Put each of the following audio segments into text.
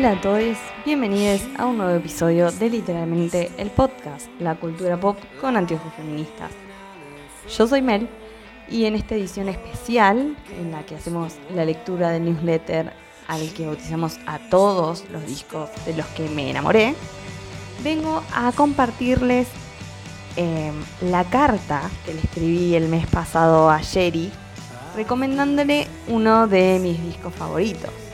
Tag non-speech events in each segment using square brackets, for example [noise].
Hola a todos, bienvenidos a un nuevo episodio de literalmente el podcast, la cultura pop con anteojos feministas. Yo soy Mel y en esta edición especial en la que hacemos la lectura del newsletter al que bautizamos a todos los discos de los que me enamoré, vengo a compartirles em, la carta que le escribí el mes pasado a Sherry recomendándole uno de mis discos favoritos.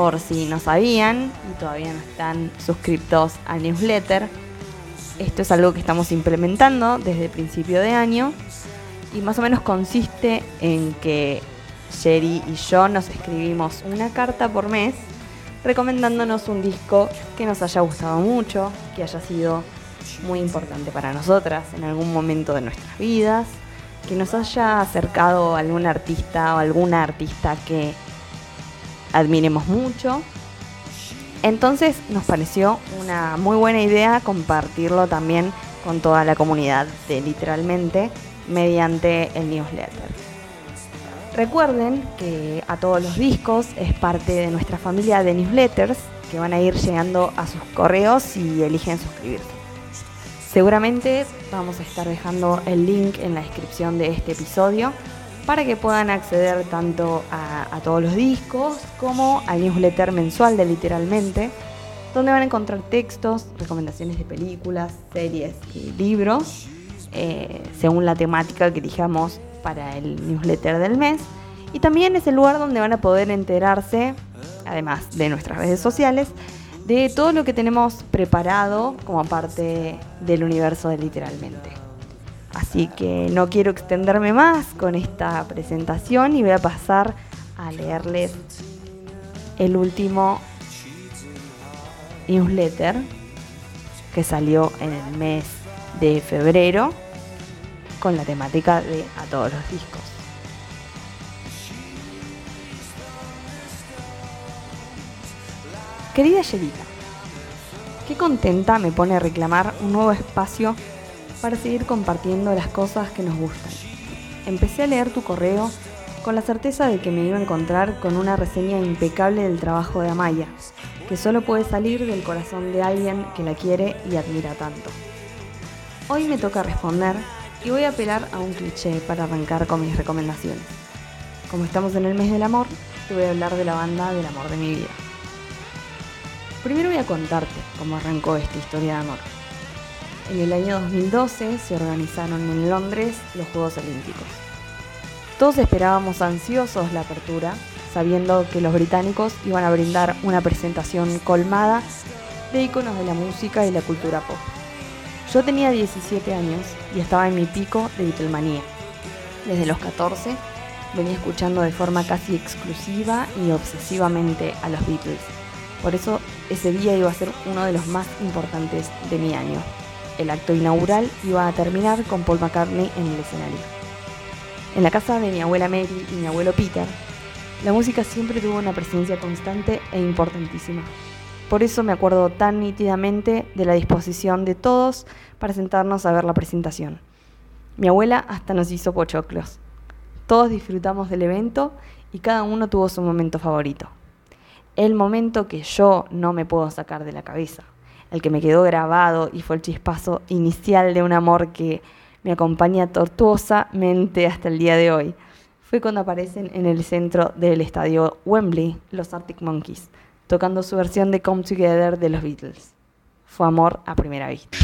Por si no sabían y todavía no están suscriptos al newsletter, esto es algo que estamos implementando desde el principio de año y más o menos consiste en que Sherry y yo nos escribimos una carta por mes recomendándonos un disco que nos haya gustado mucho, que haya sido muy importante para nosotras en algún momento de nuestras vidas, que nos haya acercado a algún artista o alguna artista que admiremos mucho. Entonces nos pareció una muy buena idea compartirlo también con toda la comunidad de literalmente mediante el newsletter. Recuerden que a todos los discos es parte de nuestra familia de newsletters que van a ir llegando a sus correos si eligen suscribirse. Seguramente vamos a estar dejando el link en la descripción de este episodio para que puedan acceder tanto a, todos los discos como al newsletter mensual de Literalmente, donde van a encontrar textos, recomendaciones de películas, series y libros eh, según la temática que elijamos para el newsletter del mes. Y también es el lugar donde van a poder enterarse, además de nuestras redes sociales, de todo lo que tenemos preparado como parte del universo de literalmente. Así que no quiero extenderme más con esta presentación y voy a pasar a leerles el último newsletter que salió en el mes de febrero con la temática de a todos los discos. Querida Yerita, qué contenta me pone reclamar un nuevo espacio para seguir compartiendo las cosas que nos gustan. Empecé a leer tu correo con la certeza de que me iba a encontrar con una reseña impecable del trabajo de Amaya, que solo puede salir del corazón de alguien que la quiere y admira tanto. Hoy me toca responder y voy a apelar a un cliché para arrancar con mis recomendaciones. Como estamos en el mes del amor, te voy a hablar de la banda del amor de mi vida. Primero voy a contarte cómo arrancó esta historia de amor. En el año 2012 se organizaron en Londres los Juegos Olímpicos. Todos esperábamos ansiosos la apertura, sabiendo que los británicos iban a brindar una presentación colmada de iconos de la música y la cultura pop. Yo tenía 17 años y estaba en mi pico de Beatlemanía. Desde los 14 venía escuchando de forma casi exclusiva y obsesivamente a los Beatles. Por eso ese día iba a ser uno de los más importantes de mi año. El acto inaugural iba a terminar con Paul McCartney en el escenario. En la casa de mi abuela Mary y mi abuelo Peter, la música siempre tuvo una presencia constante e importantísima. Por eso me acuerdo tan nítidamente de la disposición de todos para sentarnos a ver la presentación. Mi abuela hasta nos hizo pochoclos. Todos disfrutamos del evento y cada uno tuvo su momento favorito. El momento que yo no me puedo sacar de la cabeza, el que me quedó grabado y fue el chispazo inicial de un amor que me acompaña tortuosamente hasta el día de hoy, fue cuando aparecen en el centro del estadio Wembley los Arctic Monkeys tocando su versión de Come Together de los Beatles. Fue amor a primera vista.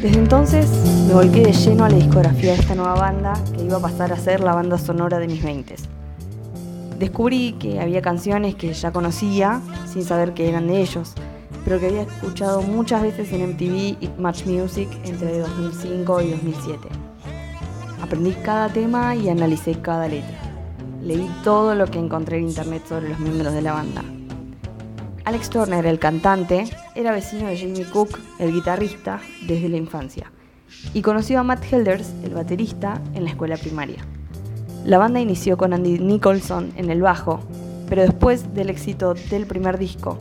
Desde entonces me volqué de lleno a la discografía de esta nueva banda que iba a pasar a ser la banda sonora de mis 20 Descubrí que había canciones que ya conocía sin saber que eran de ellos, pero que había escuchado muchas veces en MTV y Match Music entre 2005 y 2007. Aprendí cada tema y analicé cada letra leí todo lo que encontré en internet sobre los miembros de la banda. Alex Turner, el cantante, era vecino de Jamie Cook, el guitarrista, desde la infancia, y conoció a Matt Helders, el baterista, en la escuela primaria. La banda inició con Andy Nicholson en el bajo, pero después del éxito del primer disco,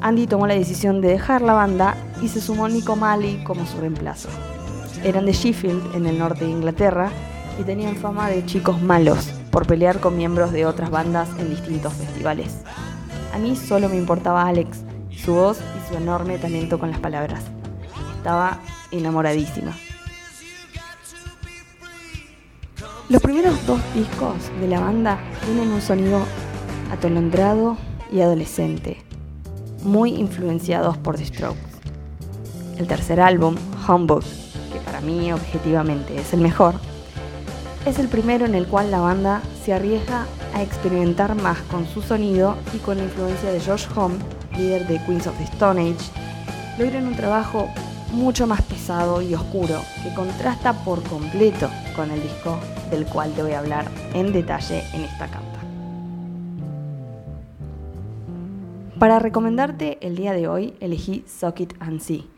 Andy tomó la decisión de dejar la banda y se sumó Nico Mali como su reemplazo. Eran de Sheffield, en el norte de Inglaterra, y tenían fama de chicos malos, por pelear con miembros de otras bandas en distintos festivales. A mí solo me importaba Alex, su voz y su enorme talento con las palabras. Estaba enamoradísima. Los primeros dos discos de la banda tienen un sonido atolondrado y adolescente, muy influenciados por The Strokes. El tercer álbum, Humbug, que para mí objetivamente es el mejor, es el primero en el cual la banda se arriesga a experimentar más con su sonido y con la influencia de Josh Homme, líder de Queens of the Stone Age, logran un trabajo mucho más pesado y oscuro que contrasta por completo con el disco del cual te voy a hablar en detalle en esta carta. Para recomendarte el día de hoy elegí Socket and See.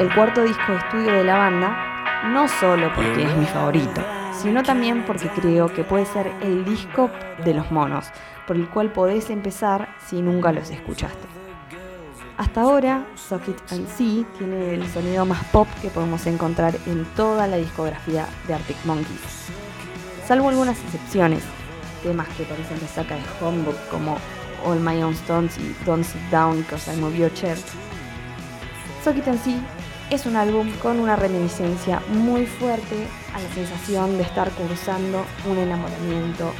El cuarto disco de estudio de la banda, no solo porque es mi favorito, sino también porque creo que puede ser el disco de los monos, por el cual podés empezar si nunca los escuchaste. Hasta ahora, Socket and See tiene el sonido más pop que podemos encontrar en toda la discografía de Arctic Monkeys. Salvo algunas excepciones, temas que parecen de saca de Homebook como All My Own Stones y Don't Sit Down Cause I Move Your Chair. Socket and See es un álbum con una reminiscencia muy fuerte a la sensación de estar cursando un enamoramiento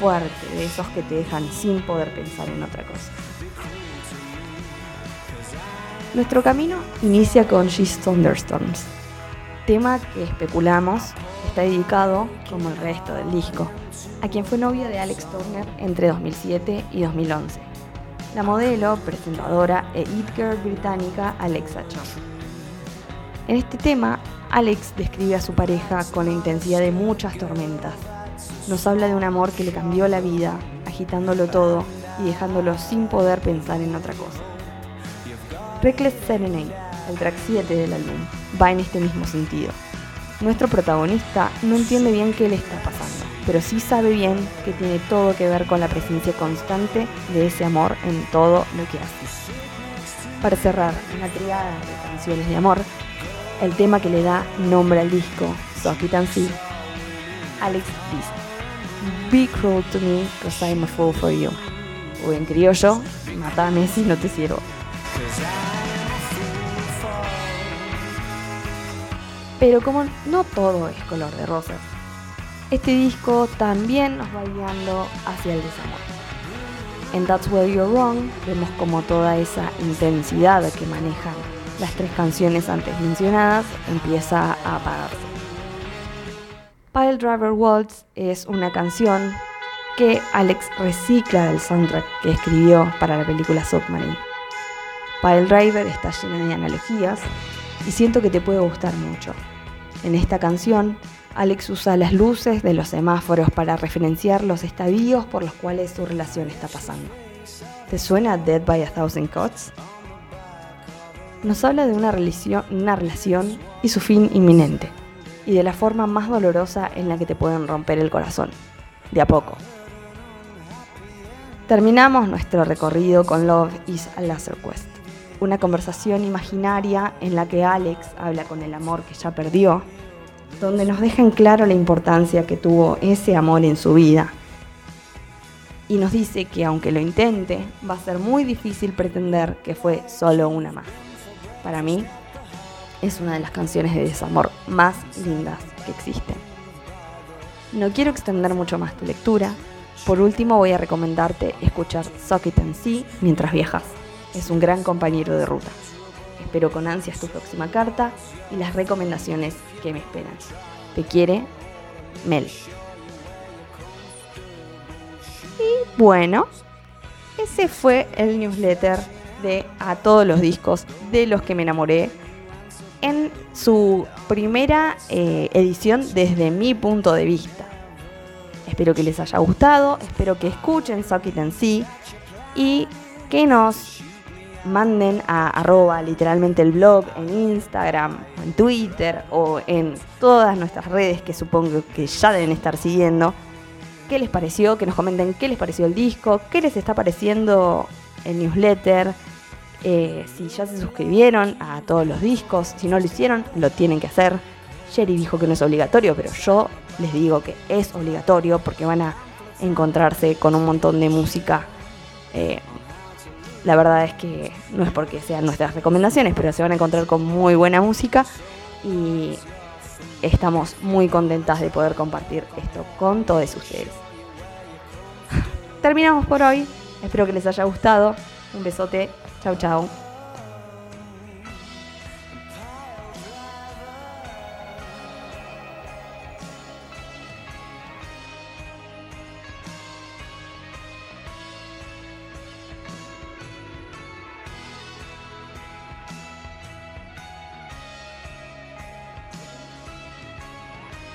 fuerte, de esos que te dejan sin poder pensar en otra cosa. Nuestro camino inicia con She's Thunderstorms, tema que especulamos está dedicado, como el resto del disco, a quien fue novia de Alex Turner entre 2007 y 2011, la modelo, presentadora e it girl británica Alexa Chung. En este tema, Alex describe a su pareja con la intensidad de muchas tormentas. Nos habla de un amor que le cambió la vida, agitándolo todo y dejándolo sin poder pensar en otra cosa. Reckless Serenade, el track 7 del álbum, va en este mismo sentido. Nuestro protagonista no entiende bien qué le está pasando, pero sí sabe bien que tiene todo que ver con la presencia constante de ese amor en todo lo que hace. Para cerrar una triada de canciones de amor, el tema que le da nombre al disco, and See, Alex dice, Be cruel to me, cause I'm a fool for you. O en criollo, matame si no te sirvo. Pero como no todo es color de rosas, este disco también nos va guiando hacia el desamor. En That's Where You're Wrong vemos como toda esa intensidad que manejan las tres canciones antes mencionadas empieza a apagarse. Pile Driver Waltz es una canción que Alex recicla del soundtrack que escribió para la película Submarine. Pile Driver está llena de analogías y siento que te puede gustar mucho. En esta canción, Alex usa las luces de los semáforos para referenciar los estadios por los cuales su relación está pasando. ¿Te suena Dead by a Thousand Cuts? Nos habla de una una relación y su fin inminente, y de la forma más dolorosa en la que te pueden romper el corazón, de a poco. Terminamos nuestro recorrido con Love is a Laser Quest una conversación imaginaria en la que Alex habla con el amor que ya perdió, donde nos deja en claro la importancia que tuvo ese amor en su vida. Y nos dice que aunque lo intente, va a ser muy difícil pretender que fue solo una más. Para mí, es una de las canciones de desamor más lindas que existen. No quiero extender mucho más tu lectura. Por último, voy a recomendarte escuchar Socket and See mientras viajas es un gran compañero de ruta. Espero con ansias tu próxima carta y las recomendaciones que me esperan. Te quiere, Mel. Y bueno, ese fue el newsletter de A todos los discos de los que me enamoré en su primera eh, edición desde mi punto de vista. Espero que les haya gustado, espero que escuchen Socket en sí y que nos manden a arroba literalmente el blog en Instagram, en Twitter o en todas nuestras redes que supongo que ya deben estar siguiendo qué les pareció, que nos comenten qué les pareció el disco, qué les está pareciendo el newsletter, eh, si ya se suscribieron a todos los discos, si no lo hicieron, lo tienen que hacer. Jerry dijo que no es obligatorio, pero yo les digo que es obligatorio porque van a encontrarse con un montón de música. Eh, la verdad es que no es porque sean nuestras recomendaciones, pero se van a encontrar con muy buena música y estamos muy contentas de poder compartir esto con todos ustedes. [laughs] Terminamos por hoy. Espero que les haya gustado. Un besote. Chau, chau.